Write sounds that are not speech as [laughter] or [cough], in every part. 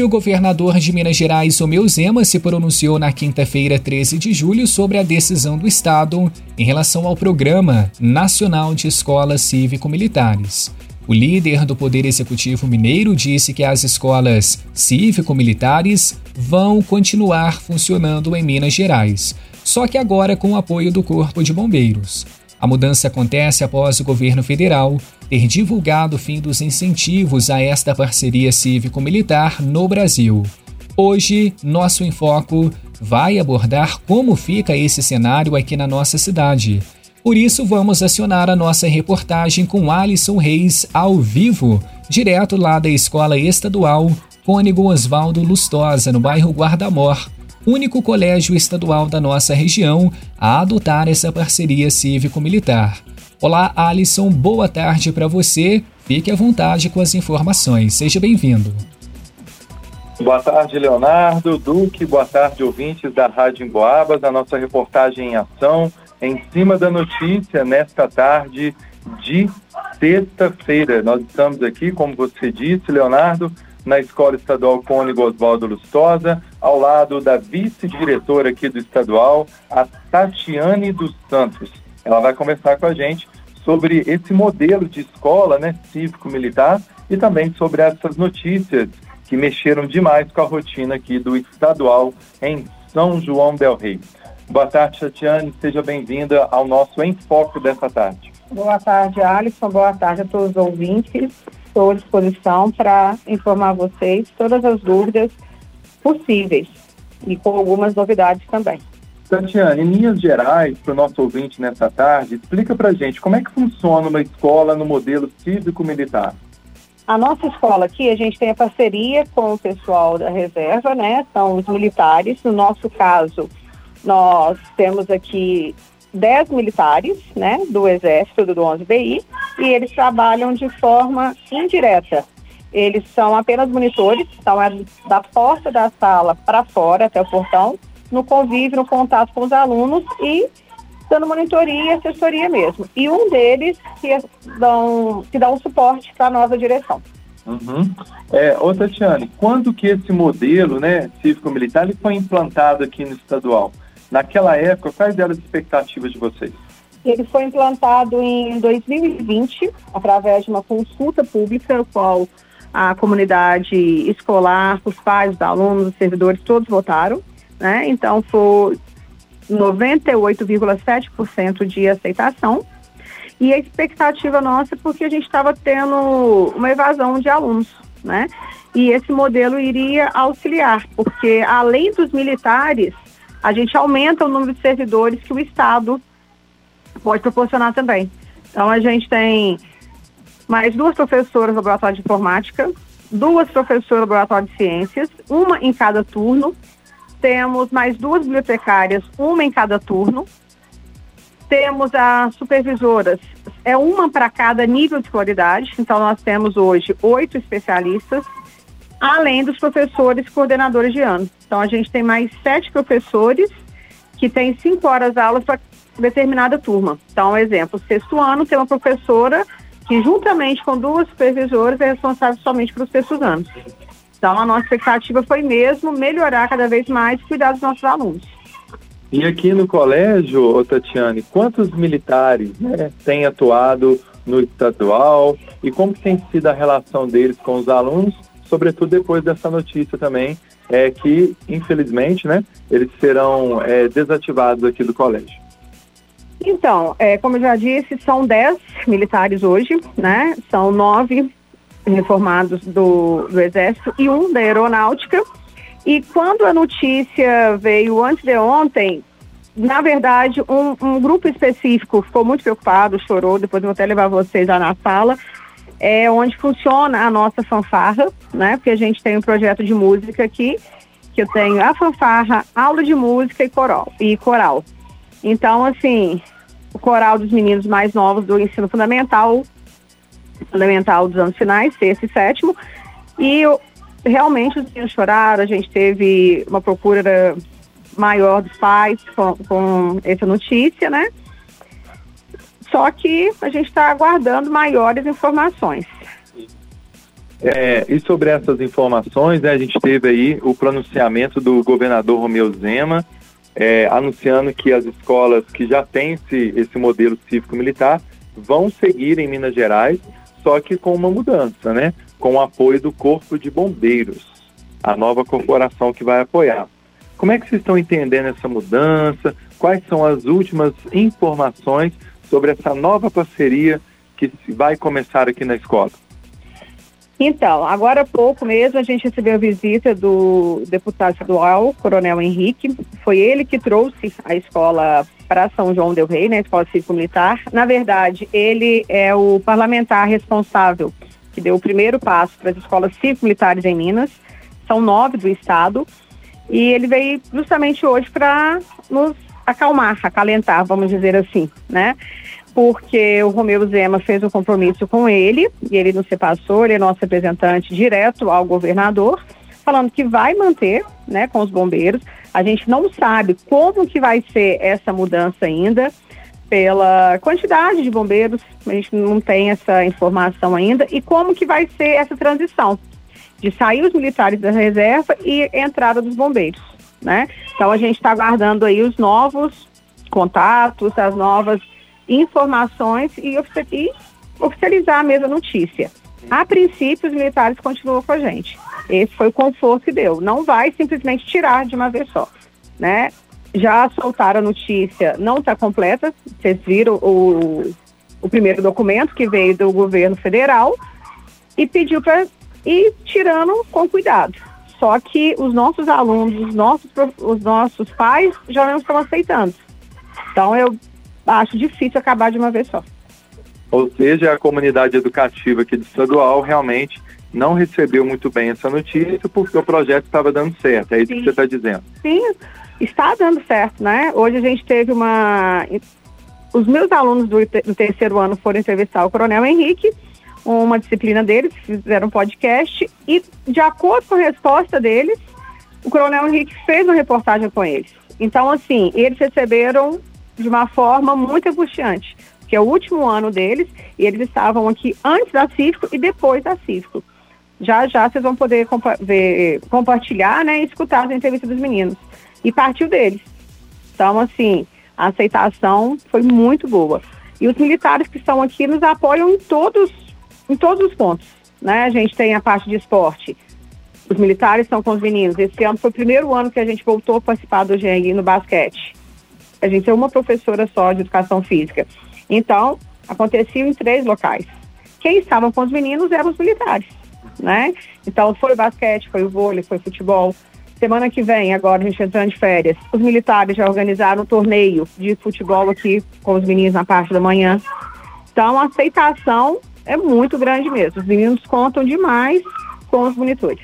E o governador de Minas Gerais, Romeu Zema, se pronunciou na quinta-feira, 13 de julho, sobre a decisão do Estado em relação ao Programa Nacional de Escolas Cívico-Militares. O líder do Poder Executivo Mineiro disse que as escolas cívico-militares vão continuar funcionando em Minas Gerais, só que agora com o apoio do Corpo de Bombeiros. A mudança acontece após o governo federal ter divulgado o fim dos incentivos a esta parceria cívico-militar no Brasil. Hoje, nosso Enfoco vai abordar como fica esse cenário aqui na nossa cidade. Por isso, vamos acionar a nossa reportagem com Alisson Reis ao vivo, direto lá da Escola Estadual Cônigo Oswaldo Lustosa, no bairro Guardamor, único colégio estadual da nossa região a adotar essa parceria cívico-militar. Olá, Alisson, boa tarde para você. Fique à vontade com as informações. Seja bem-vindo. Boa tarde, Leonardo, Duque, boa tarde, ouvintes da Rádio Emboabas, a nossa reportagem em ação, em cima da notícia, nesta tarde de sexta-feira. Nós estamos aqui, como você disse, Leonardo, na Escola Estadual Cônigo Oswaldo Lustosa, ao lado da vice-diretora aqui do estadual, a Tatiane dos Santos. Ela vai conversar com a gente sobre esse modelo de escola né, cívico-militar e também sobre essas notícias que mexeram demais com a rotina aqui do estadual em São João del Rei. Boa tarde, Tatiane, seja bem-vinda ao nosso Enfoque dessa tarde. Boa tarde, Alisson, boa tarde a todos os ouvintes estou à disposição para informar vocês todas as dúvidas possíveis e com algumas novidades também. Tatiana, em linhas gerais, para o nosso ouvinte nessa tarde, explica para a gente como é que funciona uma escola no modelo cívico-militar. A nossa escola aqui, a gente tem a parceria com o pessoal da reserva, né? São os militares. No nosso caso, nós temos aqui 10 militares, né, do Exército do 11BI, e eles trabalham de forma indireta. Eles são apenas monitores, estão é da porta da sala para fora, até o portão, no convívio, no contato com os alunos e dando monitoria e assessoria mesmo. E um deles que, dão, que dá um suporte para a nossa direção. Uhum. É, ô Tatiane, quando que esse modelo né, cívico-militar foi implantado aqui no estadual? Naquela época, quais eram as expectativas de vocês? Ele foi implantado em 2020, através de uma consulta pública, qual a comunidade escolar, os pais, os alunos, os servidores, todos votaram. Né? Então, foi 98,7% de aceitação. E a expectativa nossa é porque a gente estava tendo uma evasão de alunos, né? E esse modelo iria auxiliar, porque além dos militares, a gente aumenta o número de servidores que o Estado pode proporcionar também. Então, a gente tem mais duas professoras no laboratório de informática, duas professoras no laboratório de ciências, uma em cada turno. Temos mais duas bibliotecárias, uma em cada turno. Temos as supervisoras, é uma para cada nível de qualidade. Então, nós temos hoje oito especialistas além dos professores coordenadores de ano. Então, a gente tem mais sete professores que têm cinco horas aulas para determinada turma. Então, exemplo, sexto ano tem uma professora que, juntamente com duas supervisoras, é responsável somente pelos sextos anos. Então, a nossa expectativa foi mesmo melhorar cada vez mais e cuidar dos nossos alunos. E aqui no colégio, Tatiane, quantos militares né, têm atuado no estadual e como tem sido a relação deles com os alunos sobretudo depois dessa notícia também, é que, infelizmente, né, eles serão é, desativados aqui do colégio. Então, é, como eu já disse, são 10 militares hoje, né? São nove reformados do, do Exército e um da Aeronáutica. E quando a notícia veio antes de ontem, na verdade, um, um grupo específico ficou muito preocupado, chorou, depois eu vou até levar vocês lá na sala, é onde funciona a nossa fanfarra, né? Porque a gente tem um projeto de música aqui, que eu tenho a fanfarra, aula de música e coral. E coral. Então, assim, o coral dos meninos mais novos do ensino fundamental, fundamental dos anos finais, sexto e sétimo. E eu, realmente os meninos choraram, a gente teve uma procura maior dos pais com, com essa notícia, né? Só que a gente está aguardando maiores informações. É, e sobre essas informações, né, a gente teve aí o pronunciamento do governador Romeu Zema, é, anunciando que as escolas que já têm esse, esse modelo cívico-militar vão seguir em Minas Gerais, só que com uma mudança, né? Com o apoio do Corpo de Bombeiros, a nova corporação que vai apoiar. Como é que vocês estão entendendo essa mudança? Quais são as últimas informações sobre essa nova parceria que vai começar aqui na escola? Então, agora há pouco mesmo a gente recebeu a visita do deputado estadual, Coronel Henrique. Foi ele que trouxe a escola para São João del Rei, né, a Escola Cívico Militar. Na verdade, ele é o parlamentar responsável que deu o primeiro passo para as escolas cívico militares em Minas. São nove do estado. E ele veio justamente hoje para nos acalmar, acalentar, vamos dizer assim, né? porque o Romeu Zema fez um compromisso com ele, e ele não se passou, ele é nosso representante direto ao governador, falando que vai manter, né, com os bombeiros. A gente não sabe como que vai ser essa mudança ainda, pela quantidade de bombeiros, a gente não tem essa informação ainda, e como que vai ser essa transição de sair os militares da reserva e entrada dos bombeiros, né? Então a gente está aguardando aí os novos contatos, as novas informações e, oficializar a mesma notícia. A princípio, os militares continuam com a gente. Esse foi o conforto que deu. Não vai simplesmente tirar de uma vez só, né? Já soltaram a notícia, não está completa. Vocês viram o, o primeiro documento que veio do governo federal e pediu para ir tirando com cuidado. Só que os nossos alunos, os nossos, os nossos pais já não estão aceitando. Então eu acho difícil acabar de uma vez só. Ou seja, a comunidade educativa aqui do estadual realmente não recebeu muito bem essa notícia porque o projeto estava dando certo. É isso Sim. que você está dizendo. Sim, está dando certo, né? Hoje a gente teve uma. Os meus alunos do, do terceiro ano foram entrevistar o Coronel Henrique, uma disciplina deles, fizeram um podcast, e de acordo com a resposta deles, o Coronel Henrique fez uma reportagem com eles. Então, assim, eles receberam de uma forma muito angustiante, que é o último ano deles, e eles estavam aqui antes da Cívico e depois da Cívico. Já já vocês vão poder compa ver, compartilhar né, e escutar as entrevistas dos meninos. E partiu deles. Então, assim, a aceitação foi muito boa. E os militares que estão aqui nos apoiam em todos, em todos os pontos. Né? A gente tem a parte de esporte. Os militares estão com os meninos. Esse ano foi o primeiro ano que a gente voltou a participar do GENG no basquete. A gente é uma professora só de educação física. Então, acontecia em três locais. Quem estavam com os meninos eram os militares, né? Então, foi o basquete, foi o vôlei, foi o futebol. Semana que vem, agora a gente entrando de férias, os militares já organizaram um torneio de futebol aqui com os meninos na parte da manhã. Então, a aceitação é muito grande mesmo. Os meninos contam demais com os monitores.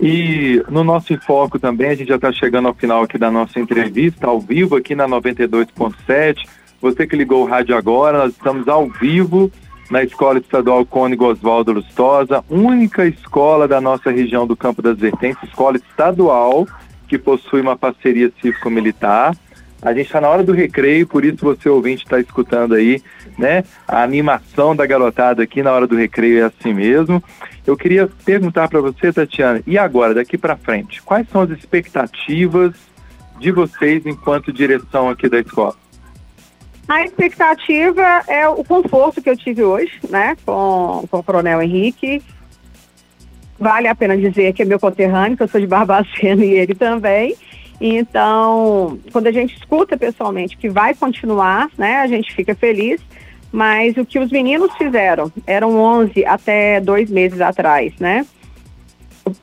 E no nosso foco também, a gente já está chegando ao final aqui da nossa entrevista, ao vivo aqui na 92.7. Você que ligou o rádio agora, nós estamos ao vivo na Escola Estadual Cônigo Oswaldo Lustosa, única escola da nossa região do Campo das Vertentes, escola estadual que possui uma parceria cívico-militar. A gente está na hora do recreio, por isso você ouvinte está escutando aí, né? A animação da garotada aqui na hora do recreio é assim mesmo. Eu queria perguntar para você, Tatiana, e agora, daqui para frente, quais são as expectativas de vocês enquanto direção aqui da escola? A expectativa é o conforto que eu tive hoje, né, com, com o Coronel Henrique. Vale a pena dizer que é meu conterrâneo, que eu sou de Barbacena [laughs] e ele também. Então, quando a gente escuta pessoalmente que vai continuar, né, a gente fica feliz. Mas o que os meninos fizeram, eram 11 até dois meses atrás, né?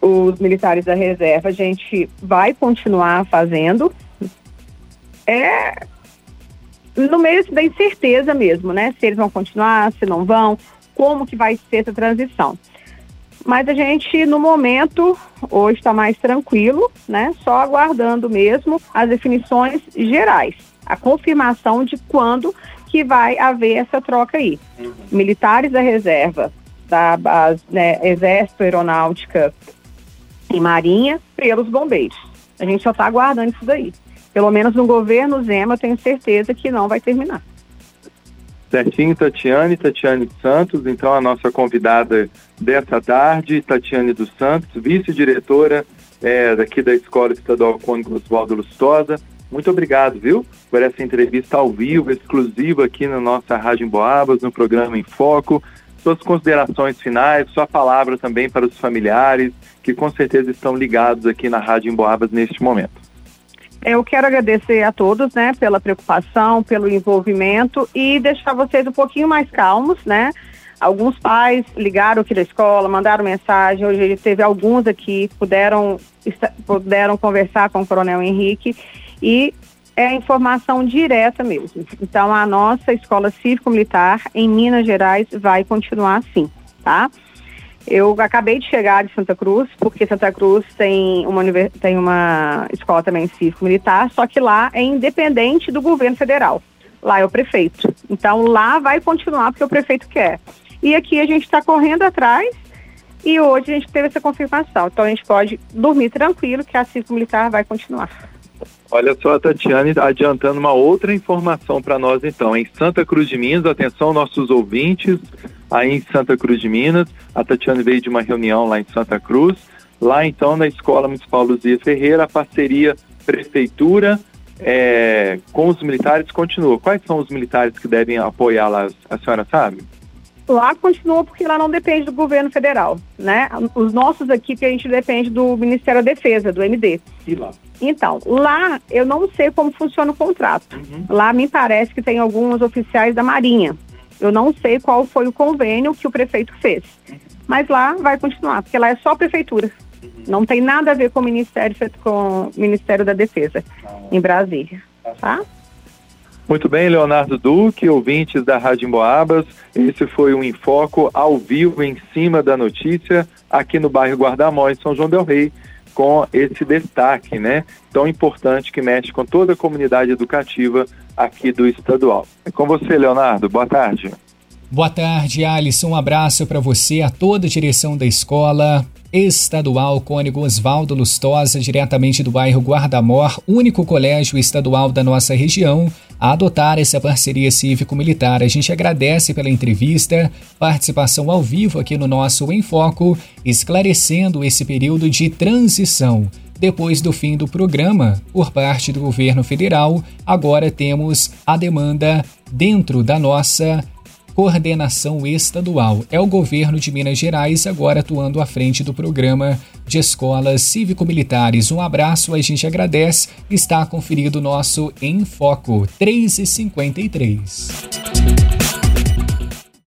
Os militares da reserva, a gente vai continuar fazendo. É no meio da incerteza mesmo, né? Se eles vão continuar, se não vão, como que vai ser essa transição. Mas a gente, no momento, hoje está mais tranquilo, né? Só aguardando mesmo as definições gerais, a confirmação de quando que vai haver essa troca aí. Uhum. Militares da reserva, da base, né, Exército, Aeronáutica e Marinha, pelos bombeiros. A gente só está aguardando isso daí. Pelo menos no governo Zema, eu tenho certeza que não vai terminar. Certinho, Tatiane, Tatiane Santos, então a nossa convidada dessa tarde, Tatiane dos Santos, vice-diretora é, daqui da Escola Estadual Cônigo Oswaldo Lustosa. Muito obrigado, viu, por essa entrevista ao vivo, exclusiva aqui na nossa Rádio Emboabas, no programa Em Foco. Suas considerações finais, sua palavra também para os familiares, que com certeza estão ligados aqui na Rádio Emboabas neste momento. Eu quero agradecer a todos, né, pela preocupação, pelo envolvimento e deixar vocês um pouquinho mais calmos, né? Alguns pais ligaram aqui da escola, mandaram mensagem. Hoje teve alguns aqui puderam puderam conversar com o Coronel Henrique e é informação direta mesmo. Então a nossa escola cívico militar em Minas Gerais vai continuar assim, tá? Eu acabei de chegar de Santa Cruz, porque Santa Cruz tem uma, tem uma escola também cívico-militar, só que lá é independente do governo federal. Lá é o prefeito. Então lá vai continuar porque o prefeito quer. E aqui a gente está correndo atrás e hoje a gente teve essa confirmação. Então a gente pode dormir tranquilo que a cívico-militar vai continuar. Olha só, a Tatiane adiantando uma outra informação para nós então. Em Santa Cruz de Minas, atenção nossos ouvintes, aí em Santa Cruz de Minas, a Tatiane veio de uma reunião lá em Santa Cruz. Lá então na Escola Municipal Luzia Ferreira, a parceria Prefeitura é, com os militares continua. Quais são os militares que devem apoiar lá, a senhora sabe? Lá continua porque lá não depende do governo federal, né? Os nossos aqui que a gente depende do Ministério da Defesa, do MD. E lá? Então, lá eu não sei como funciona o contrato. Uhum. Lá me parece que tem alguns oficiais da Marinha. Eu não sei qual foi o convênio que o prefeito fez. Mas lá vai continuar, porque lá é só prefeitura. Não tem nada a ver com o Ministério, com o Ministério da Defesa em Brasília. Tá? Muito bem, Leonardo Duque, ouvintes da Rádio Emboabas. Esse foi um enfoco ao vivo em cima da notícia aqui no bairro Guardamó, em São João del Rei com esse destaque, né, tão importante que mexe com toda a comunidade educativa aqui do estadual. É com você, Leonardo. Boa tarde. Boa tarde, Alisson. Um abraço para você, a toda a direção da escola estadual Cônigo Oswaldo Lustosa, diretamente do bairro Guardamor, único colégio estadual da nossa região a adotar essa parceria cívico-militar. A gente agradece pela entrevista, participação ao vivo aqui no nosso Em Foco, esclarecendo esse período de transição. Depois do fim do programa, por parte do governo federal, agora temos a demanda dentro da nossa coordenação estadual. É o governo de Minas Gerais agora atuando à frente do programa de escolas cívico-militares. Um abraço, a gente agradece. Está conferido nosso Em Foco 3 e 53.